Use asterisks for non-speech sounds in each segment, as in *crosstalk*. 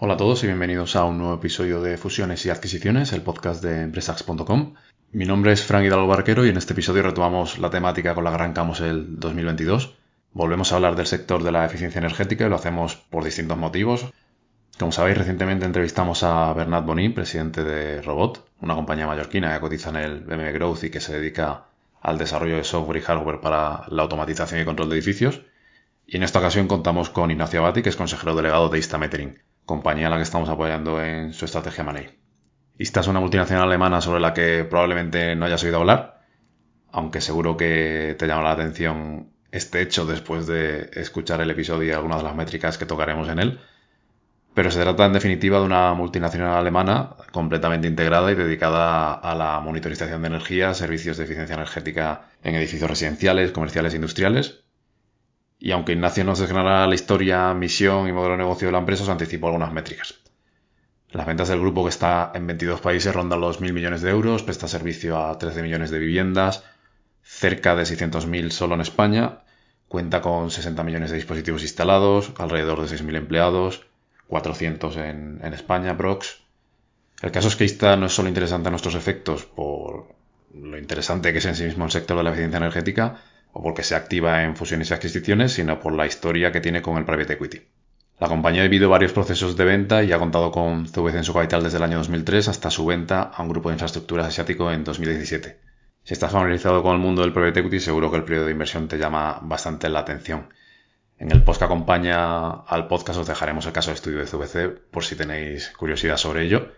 Hola a todos y bienvenidos a un nuevo episodio de Fusiones y Adquisiciones, el podcast de empresax.com. Mi nombre es Frank Hidalgo Barquero y en este episodio retomamos la temática con la que arrancamos el 2022. Volvemos a hablar del sector de la eficiencia energética y lo hacemos por distintos motivos. Como sabéis, recientemente entrevistamos a Bernat Bonin, presidente de Robot, una compañía mallorquina que cotiza en el BM Growth y que se dedica al desarrollo de software y hardware para la automatización y control de edificios. Y en esta ocasión contamos con Ignacio Abati, que es consejero delegado de Instametering compañía a la que estamos apoyando en su estrategia Money. Esta es una multinacional alemana sobre la que probablemente no hayas oído hablar, aunque seguro que te llama la atención este hecho después de escuchar el episodio y algunas de las métricas que tocaremos en él. Pero se trata en definitiva de una multinacional alemana completamente integrada y dedicada a la monitorización de energía, servicios de eficiencia energética en edificios residenciales, comerciales e industriales, y aunque Ignacio nos desgranará la historia, misión y modelo de negocio de la empresa, os anticipo algunas métricas. Las ventas del grupo que está en 22 países rondan los 1.000 millones de euros, presta servicio a 13 millones de viviendas, cerca de 600.000 solo en España, cuenta con 60 millones de dispositivos instalados, alrededor de 6.000 empleados, 400 en, en España, Prox. El caso es que esta no es solo interesante a nuestros efectos por lo interesante que es en sí mismo el sector de la eficiencia energética, o porque se activa en fusiones y adquisiciones, sino por la historia que tiene con el private equity. La compañía ha vivido varios procesos de venta y ha contado con CVC en su capital desde el año 2003 hasta su venta a un grupo de infraestructuras asiático en 2017. Si estás familiarizado con el mundo del private equity, seguro que el periodo de inversión te llama bastante la atención. En el post que acompaña al podcast os dejaremos el caso de estudio de CVC por si tenéis curiosidad sobre ello.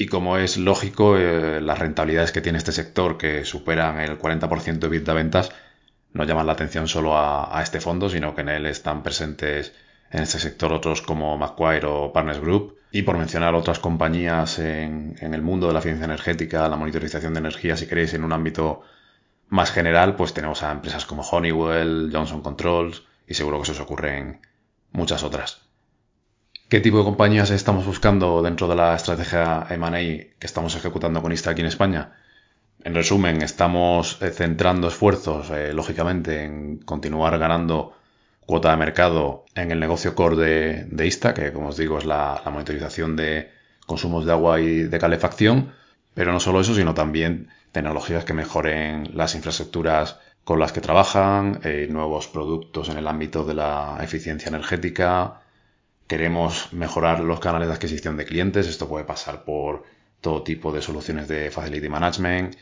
Y como es lógico, eh, las rentabilidades que tiene este sector, que superan el 40% de vida ventas, no llaman la atención solo a, este fondo, sino que en él están presentes en este sector otros como Macquarie o Partners Group. Y por mencionar otras compañías en, en el mundo de la ciencia energética, la monitorización de energía, si queréis, en un ámbito más general, pues tenemos a empresas como Honeywell, Johnson Controls y seguro que se os ocurren muchas otras. ¿Qué tipo de compañías estamos buscando dentro de la estrategia M&A que estamos ejecutando con ISTA aquí en España? En resumen, estamos eh, centrando esfuerzos, eh, lógicamente, en continuar ganando cuota de mercado en el negocio core de, ISTA, que como os digo es la, monitorización de consumos de agua y de calefacción, pero no solo eso, sino también tecnologías que mejoren las infraestructuras con las que trabajan, eh, nuevos productos en el ámbito de la eficiencia energética, Queremos mejorar los canales de adquisición de clientes. Esto puede pasar por todo tipo de soluciones de Facility Management,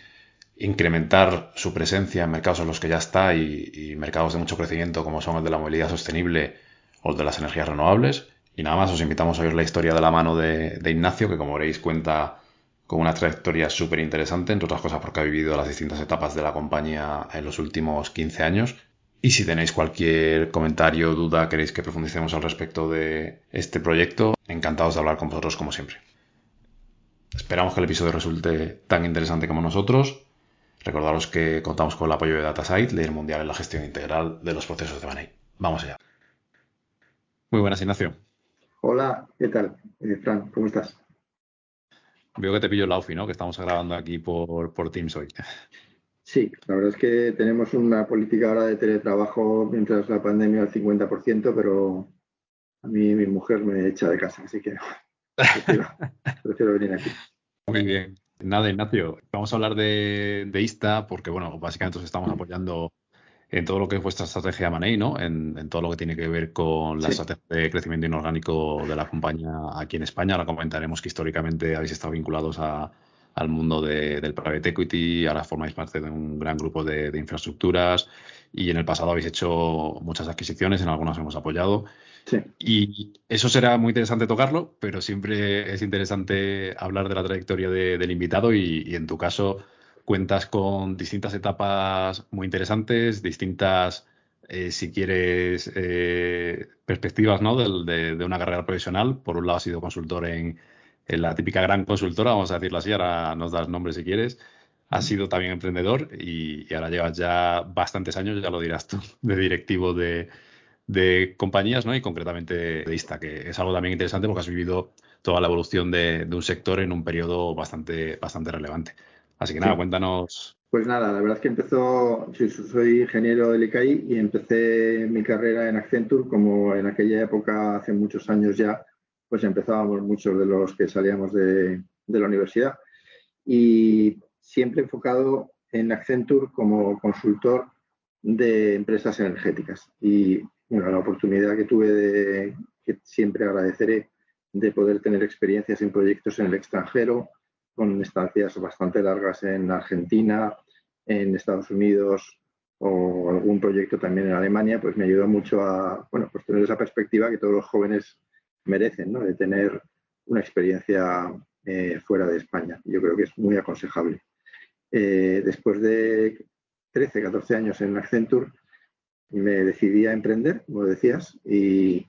incrementar su presencia en mercados en los que ya está y, mercados de mucho crecimiento como son el de la movilidad sostenible o el de las energías renovables. Y nada más, os invitamos a oír la historia de la mano de, de Ignacio, que como veréis cuenta con una trayectoria súper interesante, entre otras cosas porque ha vivido las distintas etapas de la compañía en los últimos 15 años y si tenéis cualquier comentario duda, queréis que profundicemos al respecto de este proyecto, encantados de hablar con vosotros como siempre. Esperamos que el episodio resulte tan interesante como nosotros. Recordaros que contamos con el apoyo de DataSite, líder mundial en la gestión integral de los procesos de Money. Vamos allá. Muy buenas, Ignacio. Hola, ¿qué tal? Eh, Fran, ¿cómo estás? Veo que te pillo el Laufi, ¿no? Que estamos grabando aquí por, por Teams hoy. Sí, la verdad es que tenemos una política ahora de teletrabajo mientras la pandemia al 50%, pero a mí mi mujer me echa de casa, así que prefiero, *laughs* venir aquí. Muy bien. Nada, Ignacio, vamos a hablar de, ISTA porque, bueno, básicamente os estamos apoyando en todo lo que es vuestra estrategia Money, ¿no? En, todo lo que tiene que ver con la estrategia de crecimiento inorgánico de la compañía aquí en España. Ahora comentaremos que históricamente habéis estado vinculados a, al mundo del private equity, ahora formáis parte de un gran grupo de, infraestructuras y en el pasado habéis hecho muchas adquisiciones, en algunas hemos apoyado. Y eso será muy interesante tocarlo, pero siempre es interesante hablar de la trayectoria del invitado y, en tu caso cuentas con distintas etapas muy interesantes, distintas eh, si quieres, eh, perspectivas ¿no? de, una carrera profesional. Por un lado, has sido consultor en, la típica gran consultora, vamos a decirlo así, ahora nos das nombre si quieres. Has sido también emprendedor y, ahora llevas ya bastantes años, ya lo dirás tú, *laughs* de directivo de, compañías, ¿no? Y concretamente de ISTA, que es algo también interesante porque has vivido toda la evolución de, un sector en un periodo bastante, bastante relevante. Así que nada, cuéntanos pues nada, la verdad es que empezó, soy ingeniero del ICAI y empecé mi carrera en Accenture como en aquella época, hace muchos años ya, pues empezábamos muchos de los que salíamos de, la universidad. Y siempre enfocado en Accenture como consultor de empresas energéticas. Y bueno, la oportunidad que tuve de, que siempre agradeceré, de poder tener experiencias en proyectos en el extranjero, con estancias bastante largas en Argentina, en Estados Unidos o algún proyecto también en Alemania, pues me ayudó mucho a bueno, pues tener esa perspectiva que todos los jóvenes merecen, ¿no? de tener una experiencia eh, fuera de España. Yo creo que es muy aconsejable. Eh, después de 13, 14 años en Accenture, me decidí a emprender, como decías, y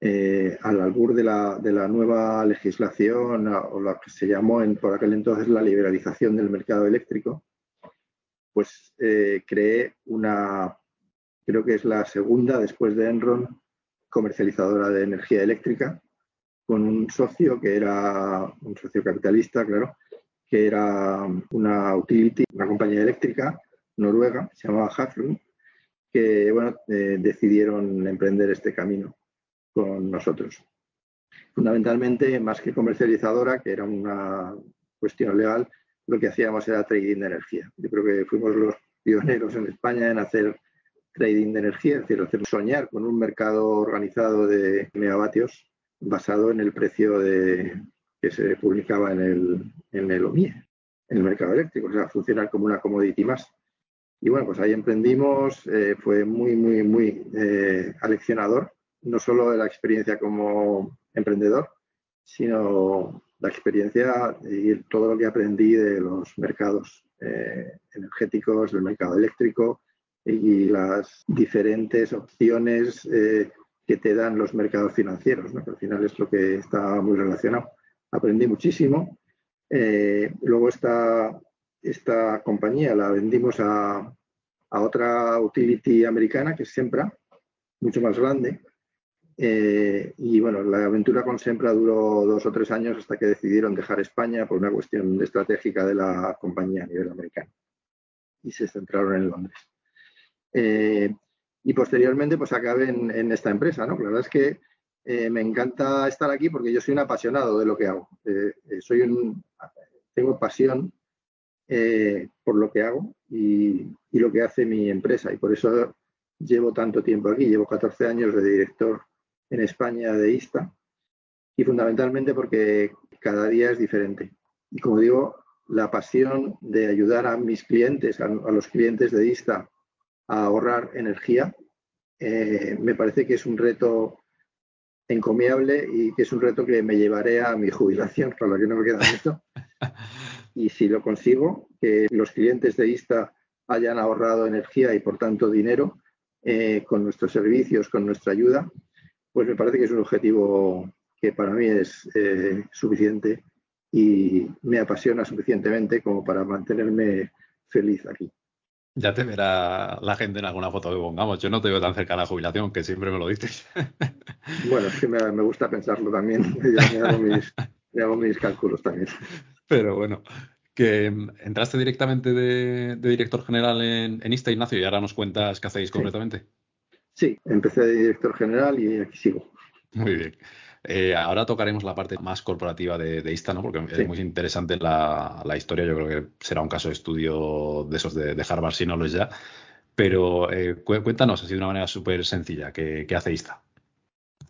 eh, al albur de la, nueva legislación o la que se llamó en, por aquel entonces la liberalización del mercado eléctrico, pues creé una, creo que es la segunda después de Enron, comercializadora de energía eléctrica, con un socio que era un socio capitalista, claro, que era una utility, una compañía eléctrica noruega, se llamaba Hafslund, que bueno, eh, decidieron emprender este camino con nosotros. Fundamentalmente, más que comercializadora, que era una cuestión legal, lo que hacíamos era trading de energía. Yo creo que fuimos los pioneros en España en hacer trading de energía, es decir, soñar con un mercado organizado de megavatios basado en el precio de, que se publicaba en el, en el OMIE, en el mercado eléctrico, o sea, funcionar como una commodity más. Y bueno, pues ahí emprendimos, eh, fue muy, muy, muy eh, aleccionador no solo de la experiencia como emprendedor, sino la experiencia y todo lo que aprendí de los mercados eh, energéticos, del mercado eléctrico y las diferentes opciones eh, que te dan los mercados financieros, que al final es lo que está muy relacionado. Aprendí muchísimo. Eh, luego esta, esta compañía la vendimos a, a otra utility americana que es Sempra, mucho más grande, eh, y bueno, la aventura con Sempra duró dos o tres años hasta que decidieron dejar España por una cuestión estratégica de la compañía a nivel americano y se centraron en Londres. Eh, y posteriormente pues acabé en, esta empresa, ¿no? La verdad es que eh, me encanta estar aquí porque yo soy un apasionado de lo que hago. soy un, tengo pasión por lo que hago y lo que hace mi empresa y por eso llevo tanto tiempo aquí. Llevo 14 años de director en España de ISTA y fundamentalmente porque cada día es diferente. Y como digo, la pasión de ayudar a mis clientes, a, los clientes de ISTA, a ahorrar energía, eh, me parece que es un reto encomiable y que es un reto que me llevaré a mi jubilación, para lo que no me queda mucho. *laughs* Y si lo consigo, que los clientes de ISTA hayan ahorrado energía y por tanto dinero eh, con nuestros servicios, con nuestra ayuda, pues me parece que es un objetivo que para mí es eh, suficiente y me apasiona suficientemente como para mantenerme feliz aquí. Ya te verá la gente en alguna foto que pongamos. Yo no te veo tan cerca de la jubilación, que siempre me lo dices. *laughs* Bueno, es que me, gusta pensarlo también. *laughs* Ya me hago, mis, cálculos también. Pero bueno, que entraste directamente de, director general en, en, Ista, Ignacio, y ahora nos cuentas qué hacéis concretamente. Sí, empecé de director general y aquí sigo. Muy bien. Eh, ahora tocaremos la parte más corporativa de, ISTA, ¿no? Porque es muy interesante la, historia. Yo creo que será un caso de estudio de esos de, Harvard, si no lo es ya. Pero eh, cuéntanos así de una manera súper sencilla, ¿qué, hace ISTA?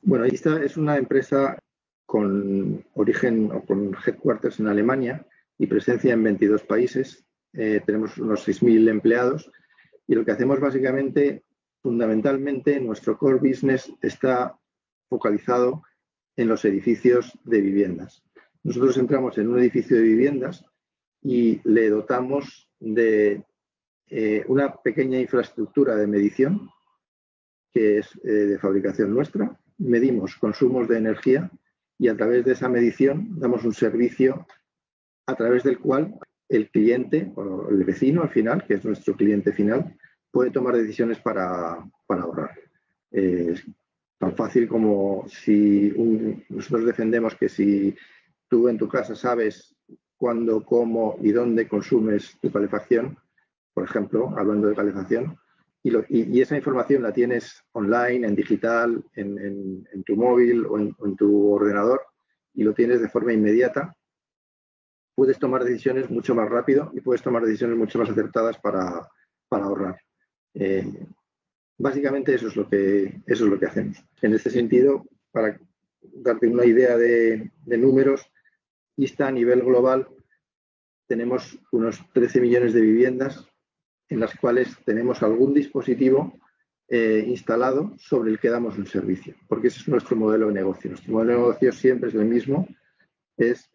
Bueno, ISTA es una empresa con origen o con headquarters en Alemania y presencia en 22 países. Eh, tenemos unos 6.000 empleados y lo que hacemos básicamente fundamentalmente nuestro core business está focalizado en los edificios de viviendas. Nosotros entramos en un edificio de viviendas y le dotamos de eh, una pequeña infraestructura de medición que es eh, de fabricación nuestra, medimos consumos de energía y a través de esa medición damos un servicio a través del cual el cliente o el vecino al final, que es nuestro cliente final, puede tomar decisiones para, ahorrar. es tan fácil como si nosotros defendemos que si tú en tu casa sabes cuándo, cómo y dónde consumes tu calefacción, por ejemplo, hablando de calefacción, y, esa información la tienes online, en digital, en, tu móvil o en, tu ordenador, y lo tienes de forma inmediata, puedes tomar decisiones mucho más rápido y puedes tomar decisiones mucho más acertadas para, ahorrar. Eh, básicamente eso es, lo que, eso es lo que hacemos. En este sentido, para darte una idea de, números, ISTA a nivel global tenemos unos 13 millones de viviendas en las cuales tenemos algún dispositivo eh, instalado sobre el que damos un servicio, porque ese es nuestro modelo de negocio. Nuestro modelo de negocio siempre es el mismo, es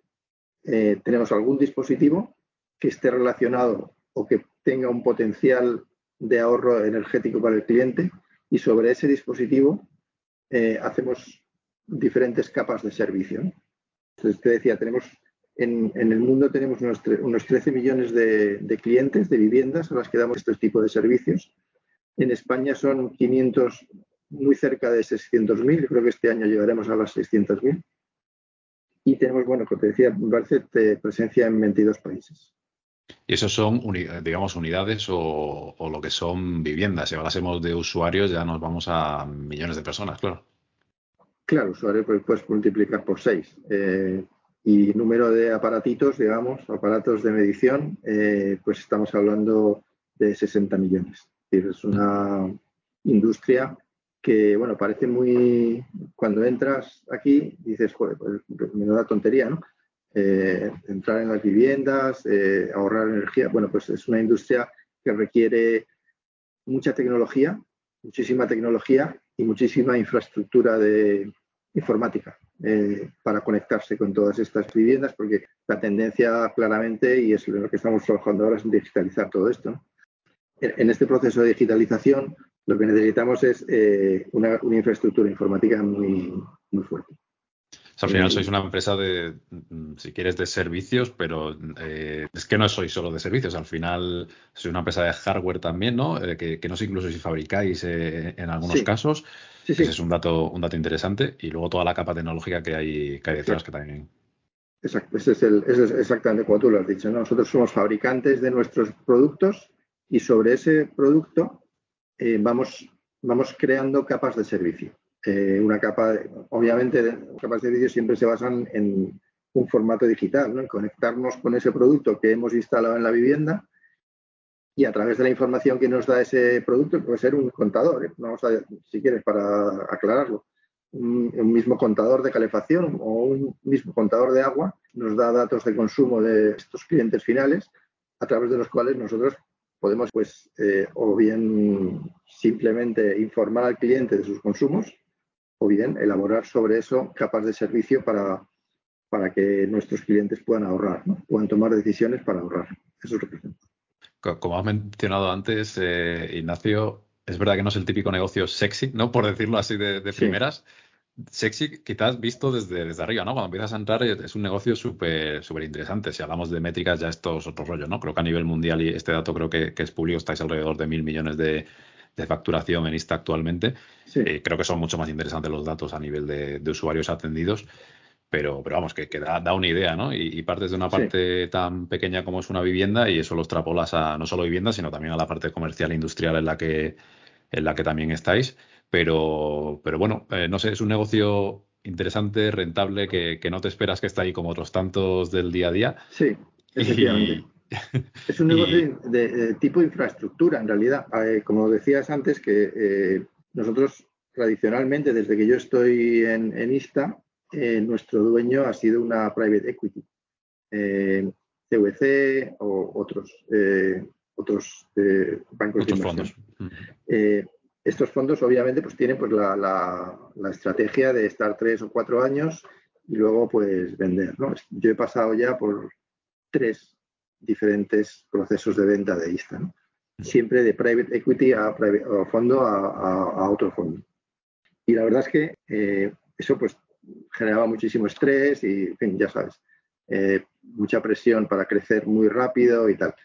eh, tenemos algún dispositivo que esté relacionado o que tenga un potencial de ahorro energético para el cliente y sobre ese dispositivo eh, hacemos diferentes capas de servicio. Te decía, tenemos en, el mundo tenemos unos, 13 millones de, clientes de viviendas a las que damos este tipo de servicios. En España son 500, muy cerca de 600.000. Creo que este año llegaremos a las 600.000. Y tenemos, bueno, como te decía, presencia en 22 países. Y esos son, digamos, unidades o, lo que son viviendas. Si hablásemos de usuarios, ya nos vamos a millones de personas, claro. Claro, usuarios pues, puedes multiplicar por 6. Y número de aparatitos, digamos, aparatos de medición, eh, pues estamos hablando de 60 millones. Es una industria que, bueno, parece muy... Cuando entras aquí, dices, joder, pues da tontería, ¿no? Eh, entrar en las viviendas, eh, ahorrar energía. Bueno, pues es una industria que requiere mucha tecnología, muchísima tecnología y muchísima infraestructura de informática. Eh, para conectarse con todas estas viviendas, porque la tendencia claramente, y es lo que estamos trabajando ahora, es digitalizar todo esto. En este proceso de digitalización, lo que necesitamos es eh, una, infraestructura informática muy, muy fuerte. Al final sois una empresa de, si quieres, de servicios, pero eh, es que no sois solo de servicios. Al final sois una empresa de hardware también, ¿no? que, no sé incluso si fabricáis en algunos casos. Ese es un dato, un dato interesante. Y luego toda la capa tecnológica que hay, que hay detrás que también. Exacto, ese es, el, ese es exactamente como tú lo has dicho. Nosotros somos fabricantes de nuestros productos y sobre ese producto eh, vamos, vamos creando capas de servicio. Eh, una capa, obviamente, capas de servicio siempre se basan en un formato digital, en conectarnos con ese producto que hemos instalado en la vivienda y a través de la información que nos da ese producto, puede ser un contador, ¿eh? vamos a, si quieres, para aclararlo, un, mismo contador de calefacción o un mismo contador de agua nos da datos de consumo de estos clientes finales, a través de los cuales nosotros podemos, pues, eh, o bien simplemente informar al cliente de sus consumos, o bien elaborar sobre eso capas de servicio para, para que nuestros clientes puedan ahorrar, puedan tomar decisiones para ahorrar. Eso es lo que hacemos como has mencionado antes, eh, Ignacio, es verdad que no es el típico negocio sexy, ¿no? Por decirlo así de, primeras. Sexy, quizás visto desde, desde arriba, ¿no? Cuando empiezas a entrar es un negocio súper súper interesante. Si hablamos de métricas, ya esto es otro rollo, ¿no? Creo que a nivel mundial, y este dato creo que, es público, estáis alrededor de mil millones de, facturación en ISTA actualmente. Eh, creo que son mucho más interesantes los datos a nivel de usuarios atendidos pero, pero vamos, que, que da, da, una idea, ¿no? Y, partes de una parte tan pequeña como es una vivienda y eso lo extrapolas a no solo vivienda, sino también a la parte comercial e industrial en la que, en la que también estáis. Pero, pero bueno, eh, no sé, es un negocio interesante, rentable, que, que, no te esperas que esté ahí como otros tantos del día a día. Sí, efectivamente. Es un negocio de, tipo infraestructura, en realidad. Eh, como decías antes, que eh, nosotros tradicionalmente, desde que yo estoy en, en ISTA, eh, nuestro dueño ha sido una private equity, CVC o otros, otros bancos de fondos. estos fondos obviamente pues tienen pues la, la, estrategia de estar tres o cuatro años y luego pues vender. Yo he pasado ya por tres diferentes procesos de venta de ISTA. siempre de private equity a, fondo a, otro fondo. Y la verdad es que eh, eso pues generaba muchísimo estrés y, en fin, ya sabes, eh, mucha presión para crecer muy rápido y tal.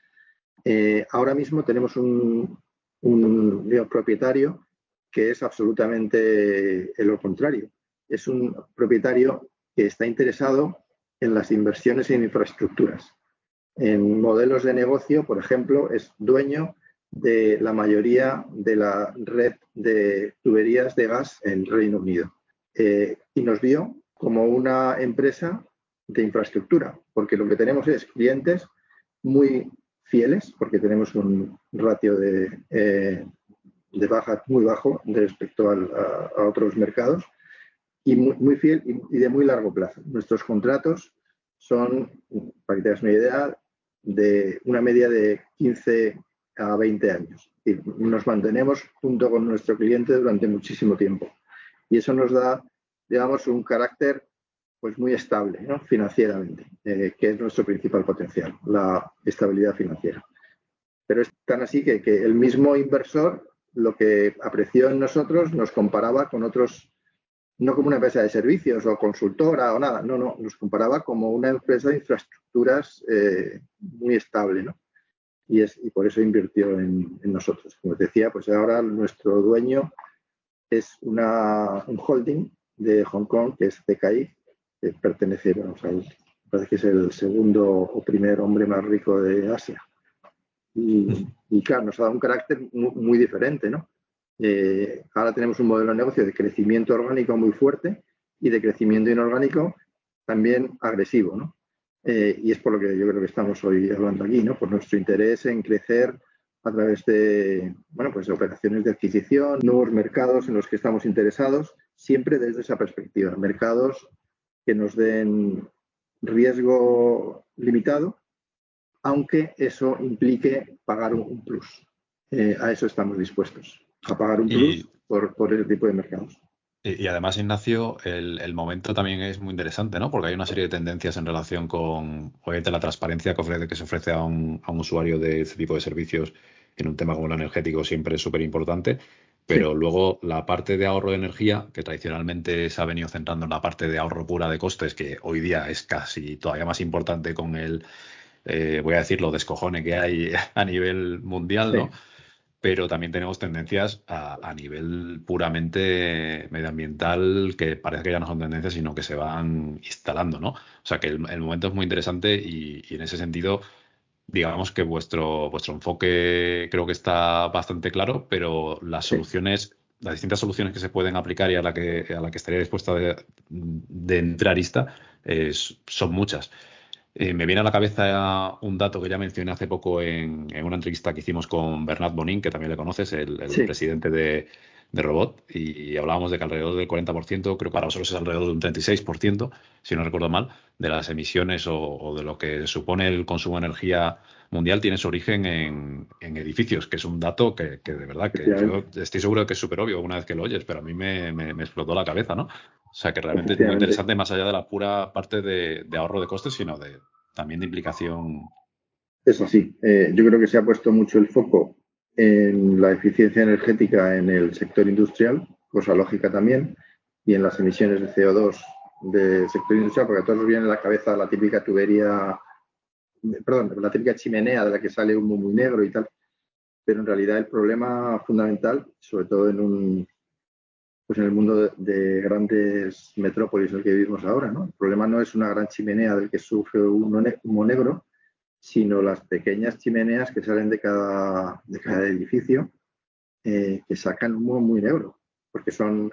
Eh, ahora mismo tenemos un, un propietario que es absolutamente lo contrario. Es un propietario que está interesado en las inversiones en infraestructuras. En modelos de negocio, por ejemplo, es dueño de la mayoría de la red de tuberías de gas en Reino Unido. Eh, y nos vio como una empresa de infraestructura, porque lo que tenemos es clientes muy fieles, porque tenemos un ratio de, eh, de baja muy bajo respecto a, otros mercados, y muy, fiel y, de muy largo plazo. Nuestros contratos son, para que tengas una idea, de una media de 15 a 20 años. Y nos mantenemos junto con nuestro cliente durante muchísimo tiempo. Y eso nos da, digamos, un carácter pues muy estable financieramente, eh, que es nuestro principal potencial, la estabilidad financiera. Pero es tan así que, que, el mismo inversor lo que apreció en nosotros nos comparaba con otros, no como una empresa de servicios o consultora o nada, no, no, nos comparaba como una empresa de infraestructuras eh, muy estable, ¿no? Y, es, y por eso invirtió en, nosotros. Como te decía, pues ahora nuestro dueño es una, un holding de Hong Kong, que es CKI, que pertenece, bueno, parece que es el segundo o primer hombre más rico de Asia. Y, claro, nos ha dado un carácter muy, diferente, ¿no? Eh, ahora tenemos un modelo de negocio de crecimiento orgánico muy fuerte y de crecimiento inorgánico también agresivo, ¿no? Eh, y es por lo que yo creo que estamos hoy hablando aquí, ¿no? Por nuestro interés en crecer a través de, bueno, pues operaciones de adquisición, nuevos mercados en los que estamos interesados, siempre desde esa perspectiva. Mercados que nos den riesgo limitado, aunque eso implique pagar un, plus. Eh, a eso estamos dispuestos, a pagar un plus por, por ese tipo de mercados. Y, además, Ignacio, el, momento también es muy interesante, ¿no? Porque hay una serie de tendencias en relación con, obviamente, la transparencia que, ofrece, que se ofrece a un, a un usuario de este tipo de servicios en un tema como el energético siempre es súper importante. Pero luego la parte de ahorro de energía, que tradicionalmente se ha venido centrando en la parte de ahorro pura de costes, que hoy día es casi todavía más importante con el, eh, voy a decirlo, descojone que hay *laughs* a nivel mundial, ¿no? Pero también tenemos tendencias a, nivel puramente medioambiental que parece que ya no son tendencias, sino que se van instalando, ¿no? O sea que el, momento es muy interesante y, en ese sentido, digamos que vuestro, vuestro enfoque creo que está bastante claro, pero las soluciones las distintas soluciones que se pueden aplicar y a la que, a la que estaría dispuesta de, de entrar son muchas. Eh, me viene a la cabeza un dato que ya mencioné hace poco en, una entrevista que hicimos con Bernard Bonin, que también le conoces, el, presidente de, Robot, y hablábamos de que alrededor del 40%, creo que para vosotros es alrededor de un 36%, si no recuerdo mal, de las emisiones o, de lo que supone el consumo de energía mundial tiene su origen en, edificios, que es un dato que, de verdad que yo estoy seguro de que es súper obvio una vez que lo oyes, pero a mí me, me explotó la cabeza, ¿no? O sea que realmente es muy interesante más allá de la pura parte de, ahorro de costes, sino de también de implicación. Es así. Eh, yo creo que se ha puesto mucho el foco en la eficiencia energética en el sector industrial, cosa lógica también, y en las emisiones de CO2 del sector industrial, porque a todos nos viene a la cabeza la típica tubería, perdón, la típica chimenea de la que sale humo muy negro y tal. Pero en realidad el problema fundamental, sobre todo en un pues en el mundo de, grandes metrópolis en el que vivimos ahora. ¿no? El problema no es una gran chimenea del que sufre humo negro, sino las pequeñas chimeneas que salen de cada, de cada edificio eh, que sacan humo muy negro, porque son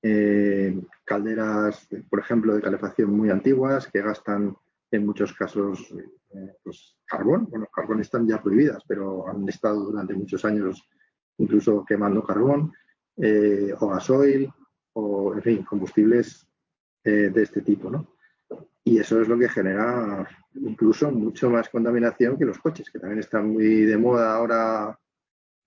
eh, calderas, por ejemplo, de calefacción muy antiguas que gastan en muchos casos eh, pues, carbón. Bueno, carbón están ya prohibidas, pero han estado durante muchos años incluso quemando carbón o gasoil, o en fin, combustibles de este tipo, ¿no? Y eso es lo que genera incluso mucho más contaminación que los coches, que también están muy de moda ahora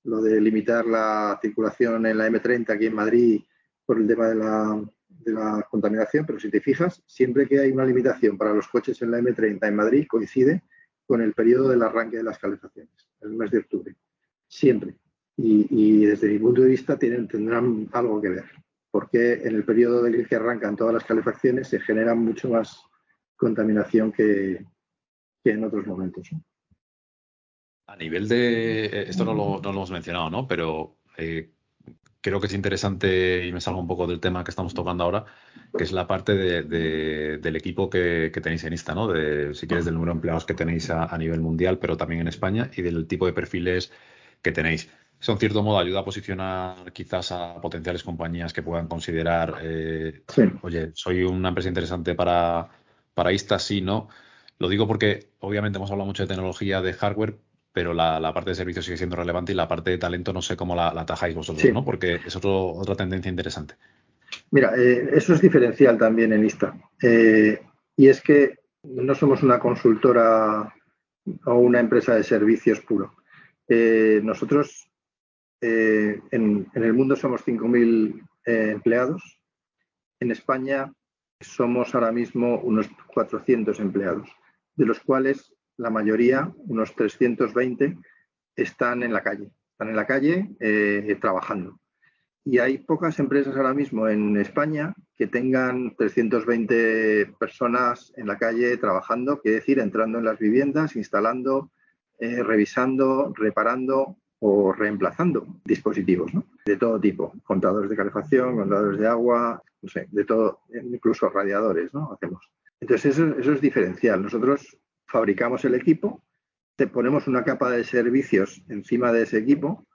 lo de limitar la circulación en la M30 aquí en Madrid por el tema de la, de la contaminación, pero si te fijas, siempre que hay una limitación para los coches en la M30 en Madrid coincide con el periodo del arranque de las calefacciones, el mes de octubre. siempre. Y, desde mi punto de vista tienen, tendrán algo que ver, porque en el periodo de que arrancan todas las calefacciones se genera mucho más contaminación que, en otros momentos. A nivel de, eh, esto no lo, hemos mencionado, ¿no? Pero eh, creo que es interesante y me salgo un poco del tema que estamos tocando ahora, que es la parte del equipo que, tenéis en Insta, ¿no? De, si quieres, del número de empleados que tenéis a, nivel mundial, pero también en España, y del tipo de perfiles que tenéis. Eso, en cierto modo, ayuda a posicionar quizás a potenciales compañías que puedan considerar, eh, oye, soy una empresa interesante para, para Insta, sí, ¿no? Lo digo porque, obviamente, hemos hablado mucho de tecnología, de hardware, pero la, parte de servicio sigue siendo relevante y la parte de talento no sé cómo la, la atajáis vosotros, ¿no? Porque es otra tendencia interesante. Mira, eh, eso es diferencial también en ISTA. Eh, y es que no somos una consultora o una empresa de servicios puro. Eh, nosotros en, el mundo somos 5.000 empleados. En España somos ahora mismo unos 400 empleados, de los cuales la mayoría, unos 320, están en la calle. Están en la calle eh, trabajando. Y hay pocas empresas ahora mismo en España que tengan 320 personas en la calle trabajando, quiere decir, entrando en las viviendas, instalando, eh, revisando, reparando o reemplazando dispositivos de todo tipo, contadores de calefacción, contadores de agua, no sé, de todo, incluso radiadores, ¿no? Hacemos. Entonces eso, eso es diferencial. Nosotros fabricamos el equipo, te ponemos una capa de servicios encima de ese equipo,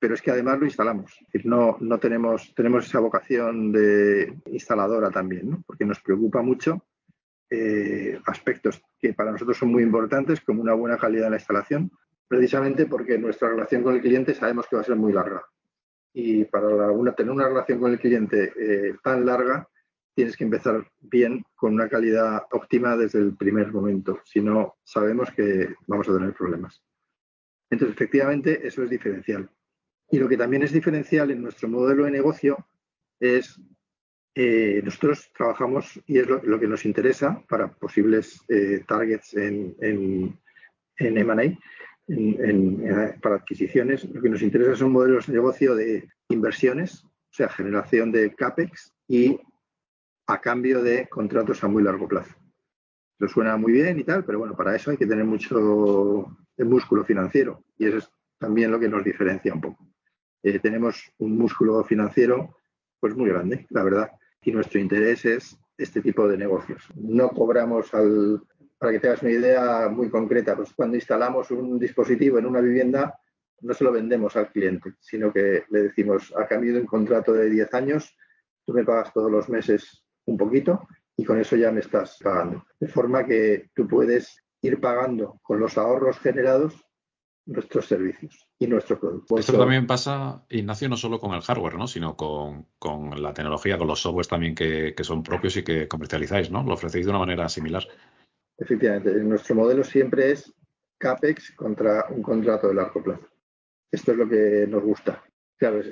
pero es que además lo instalamos. no, no tenemos, tenemos esa vocación de instaladora también, porque nos preocupa mucho eh, aspectos que para nosotros son muy importantes, como una buena calidad de la instalación, precisamente porque nuestra relación con el cliente sabemos que va a ser muy larga. Y para tener una relación con el cliente eh, tan larga, tienes que empezar bien con una calidad óptima desde el primer momento. Si no, sabemos que vamos a tener problemas. Entonces, efectivamente, eso es diferencial. Y lo que también es diferencial en nuestro modelo de negocio es eh, nosotros trabajamos, y es lo, que nos interesa para posibles eh, targets en, en, en M&A, para adquisiciones, lo que nos interesa son modelos de negocio de inversiones, o sea, generación de CAPEX y a cambio de contratos a muy largo plazo. Eso suena muy bien y tal, pero bueno, para eso hay que tener mucho músculo financiero y eso es también lo que nos diferencia un poco. Eh, tenemos un músculo financiero pues muy grande, la verdad, y nuestro interés es este tipo de negocios. No cobramos al, para que tengas una idea muy concreta, pues cuando instalamos un dispositivo en una vivienda, no se lo vendemos al cliente, sino que le decimos, a cambio de un contrato de 10 años, tú me pagas todos los meses un poquito y con eso ya me estás pagando. De forma que tú puedes ir pagando con los ahorros generados nuestros servicios y nuestros productos. Esto también pasa, Ignacio, no solo con el hardware, ¿no? sino con, la tecnología, con los softwares también que, son propios y que comercializáis, ¿no? Lo ofrecéis de una manera similar. Efectivamente, nuestro modelo siempre es CAPEX contra un contrato de largo plazo. Esto es lo que nos gusta.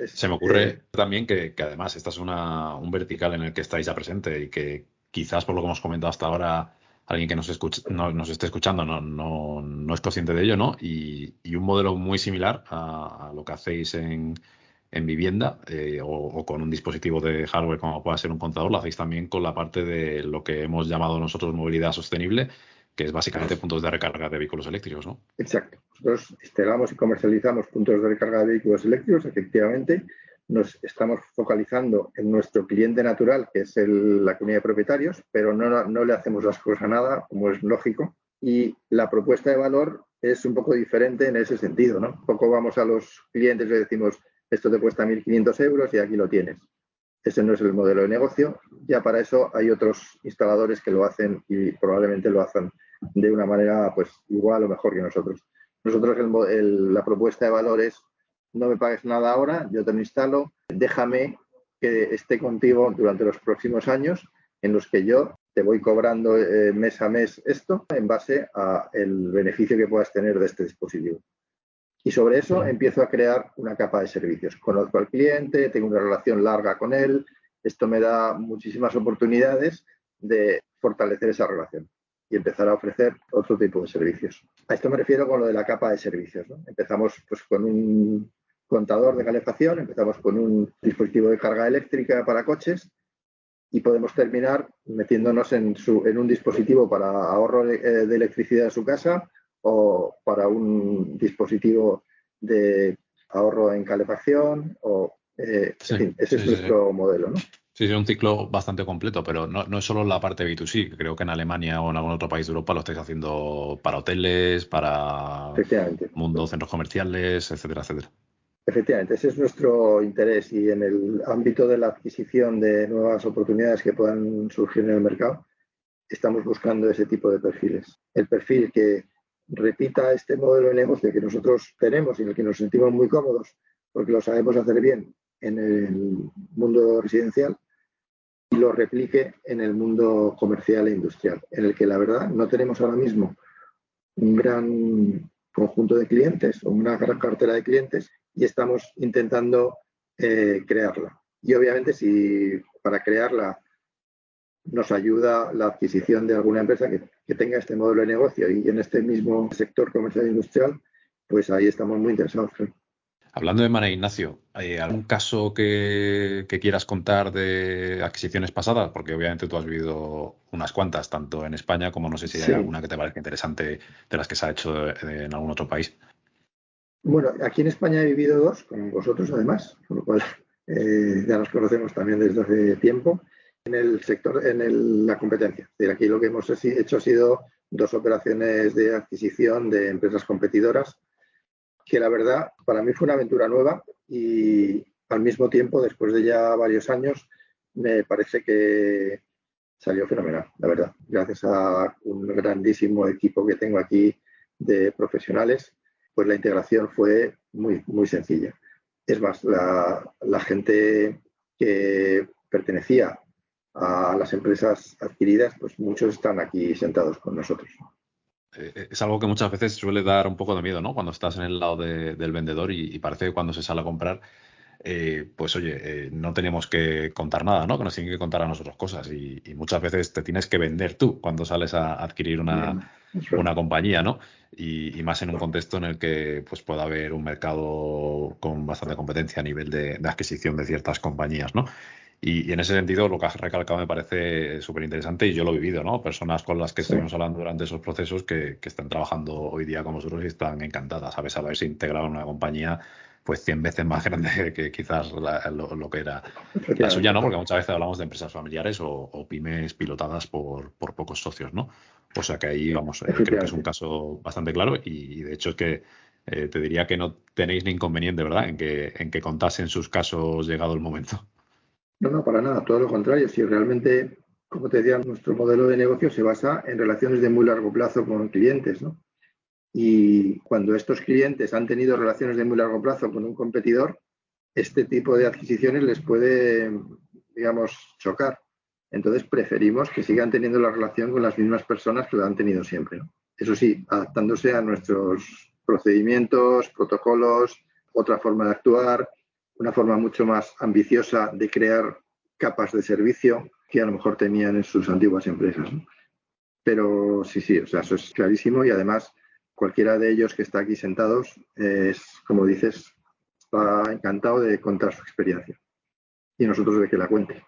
Se me ocurre eh, también que, además esta es una, un vertical en el que estáis ya presente y que quizás por lo que hemos comentado hasta ahora alguien que nos, escuche, no, nos esté escuchando no, no, no, es consciente de ello, ¿no? Y, un modelo muy similar a, lo que hacéis en, en vivienda eh, o, con un dispositivo de hardware como pueda ser un contador, lo hacéis también con la parte de lo que hemos llamado nosotros movilidad sostenible, que es básicamente puntos de recarga de vehículos eléctricos, ¿no? Exacto. Nosotros instalamos y comercializamos puntos de recarga de vehículos eléctricos, efectivamente. Nos estamos focalizando en nuestro cliente natural, que es la comunidad de propietarios, pero no, no le hacemos las cosas a nada, como es lógico. Y la propuesta de valor es un poco diferente en ese sentido, ¿no? Un poco vamos a los clientes y le decimos, esto te cuesta 1.500 euros y aquí lo tienes. Ese no es el modelo de negocio. Ya para eso hay otros instaladores que lo hacen y probablemente lo hacen de una manera pues igual o mejor que nosotros. Nosotros la propuesta de valor es no me pagues nada ahora, yo te lo instalo, déjame que esté contigo durante los próximos años en los que yo te voy cobrando eh, mes a mes esto en base al beneficio que puedas tener de este dispositivo. Y sobre eso empiezo a crear una capa de servicios. Conozco al cliente, tengo una relación larga con él, esto me da muchísimas oportunidades de fortalecer esa relación y empezar a ofrecer otro tipo de servicios. A esto me refiero con lo de la capa de servicios. Empezamos pues, con un contador de calefacción, empezamos con un dispositivo de carga eléctrica para coches y podemos terminar metiéndonos en, un dispositivo para ahorro de, eh, electricidad de su casa o para un dispositivo de ahorro en calefacción o eh, ese es nuestro modelo, ¿no? Sí, es un ciclo bastante completo, pero no, es solo la parte B2C. Creo que en Alemania o en algún otro país de Europa lo estáis haciendo para hoteles, para mundo, centros comerciales, etcétera, etcétera. Efectivamente, ese es nuestro interés y en el ámbito de la adquisición de nuevas oportunidades que puedan surgir en el mercado, estamos buscando ese tipo de perfiles. El perfil que repita este modelo de negocio que nosotros tenemos y en el que nos sentimos muy cómodos porque lo sabemos hacer bien en el mundo residencial y lo replique en el mundo comercial e industrial, en el que la verdad no tenemos ahora mismo un gran conjunto de clientes o una gran cartera de clientes y estamos intentando eh, crearla. Y obviamente si para crearla nos ayuda la adquisición de alguna empresa que, que tenga este modelo de negocio y en este mismo sector comercial e industrial, pues ahí estamos muy interesados. Hablando de Mana Ignacio, ¿hay algún caso que, quieras contar de adquisiciones pasadas? Porque obviamente tú has vivido unas cuantas, tanto en España como no sé si hay alguna que te parezca interesante de las que se ha hecho en algún otro país. Bueno, aquí en España he vivido dos, con vosotros además, con lo cual eh, ya nos conocemos también desde hace tiempo. En el sector, en la competencia. aquí lo que hemos hecho ha sido dos operaciones de adquisición de empresas competidoras que la verdad para mí fue una aventura nueva y al mismo tiempo, después de ya varios años, me parece que salió fenomenal, la verdad. Gracias a un grandísimo equipo que tengo aquí de profesionales, pues la integración fue muy, muy sencilla. Es más, la, la gente que pertenecía a las empresas adquiridas, pues muchos están aquí sentados con nosotros. Eh, es algo que muchas veces suele dar un poco de miedo, ¿no? Cuando estás en el lado del vendedor y, parece que cuando se sale a comprar, eh, pues oye, eh, no tenemos que contar nada, ¿no? Que nos tienen que contar a nosotros cosas y, muchas veces te tienes que vender tú cuando sales a adquirir una, una compañía, ¿no? Y, más en un contexto en el que pues pueda haber un mercado con bastante competencia a nivel de, de adquisición de ciertas compañías, ¿no? Y, en ese sentido, lo que has recalcado me parece súper interesante y yo lo he vivido, ¿no? Personas con las que estuvimos hablando durante esos procesos que, están trabajando hoy día con nosotros y están encantadas, ¿sabes? Haberse integrado en una compañía pues 100 veces más *laughs* grande que quizás lo, que era la suya, ¿no? Porque muchas veces hablamos de empresas familiares o, pymes pilotadas por, pocos socios, ¿no? O sea que ahí, vamos, eh, creo que es un caso bastante claro y, de hecho es que eh, te diría que no tenéis ni inconveniente, ¿verdad? En que, en que contasen sus casos llegado el momento. No, no, para nada, todo lo contrario. Si realmente, como te decía, nuestro modelo de negocio se basa en relaciones de muy largo plazo con clientes, ¿no? Y cuando estos clientes han tenido relaciones de muy largo plazo con un competidor, este tipo de adquisiciones les puede, digamos, chocar. Entonces preferimos que sigan teniendo la relación con las mismas personas que lo han tenido siempre. ¿no? Eso sí, adaptándose a nuestros procedimientos, protocolos, otra forma de actuar, una forma mucho más ambiciosa de crear capas de servicio que a lo mejor tenían en sus antiguas empresas. Pero sí, sí, o sea, eso es clarísimo y además cualquiera de ellos que está aquí sentados es, como dices, está encantado de contar su experiencia y nosotros de que la cuente.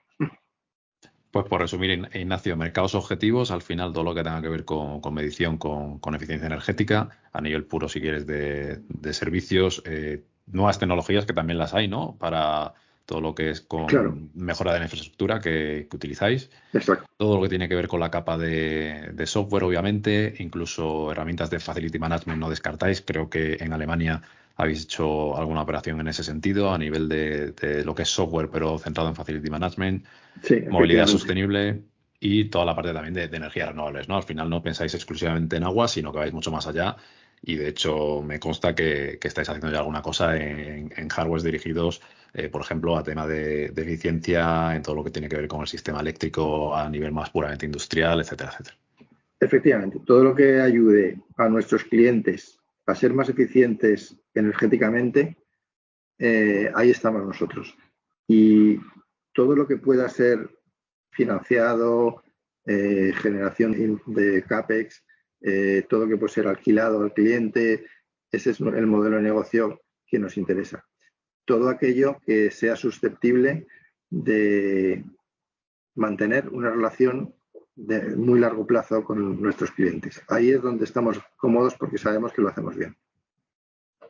Pues por resumir, Ignacio, mercados objetivos, al final todo lo que tenga que ver con, medición, con, eficiencia energética, a nivel puro, si quieres, de, servicios, eh, nuevas tecnologías que también las hay, ¿no? Para todo lo que es con mejora de la infraestructura que, utilizáis. Exacto. Todo lo que tiene que ver con la capa de, software, obviamente, incluso herramientas de facility management no descartáis. Creo que en Alemania habéis hecho alguna operación en ese sentido a nivel de, lo que es software, pero centrado en facility management, movilidad sostenible y toda la parte también de, de, energías renovables, ¿no? Al final no pensáis exclusivamente en agua, sino que vais mucho más allá y de hecho me consta que, estáis haciendo ya alguna cosa en, en hardwares dirigidos, eh, por ejemplo, a tema de, eficiencia en todo lo que tiene que ver con el sistema eléctrico a nivel más puramente industrial, etcétera, etcétera. Efectivamente, todo lo que ayude a nuestros clientes a ser más eficientes energéticamente, eh, ahí estamos nosotros. Y todo lo que pueda ser financiado, eh, generación de CAPEX, eh, todo que puede ser alquilado al cliente, ese es el modelo de negocio que nos interesa. Todo aquello que sea susceptible de mantener una relación de muy largo plazo con nuestros clientes. Ahí es donde estamos cómodos porque sabemos que lo hacemos bien.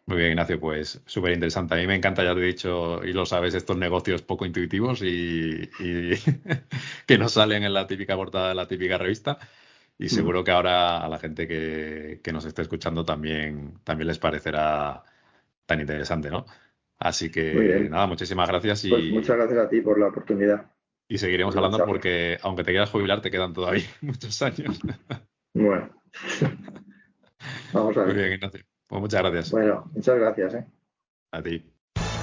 Muy bien, Ignacio, pues súper interesante. A mí me encanta, ya lo he dicho y lo sabes, estos negocios poco intuitivos y, *laughs* que no salen en la típica portada de la típica revista. Y seguro que ahora a la gente que, nos esté escuchando también, también les parecerá tan interesante, ¿no? Así que nada, muchísimas gracias y pues muchas gracias a ti por la oportunidad. Y seguiremos hablando porque aunque te quieras jubilar, te quedan todavía *laughs* muchos años. Bueno. *laughs* Vamos a ver. Muy bien, Ignacio. Pues muchas gracias. Bueno, muchas gracias. ¿eh? A ti.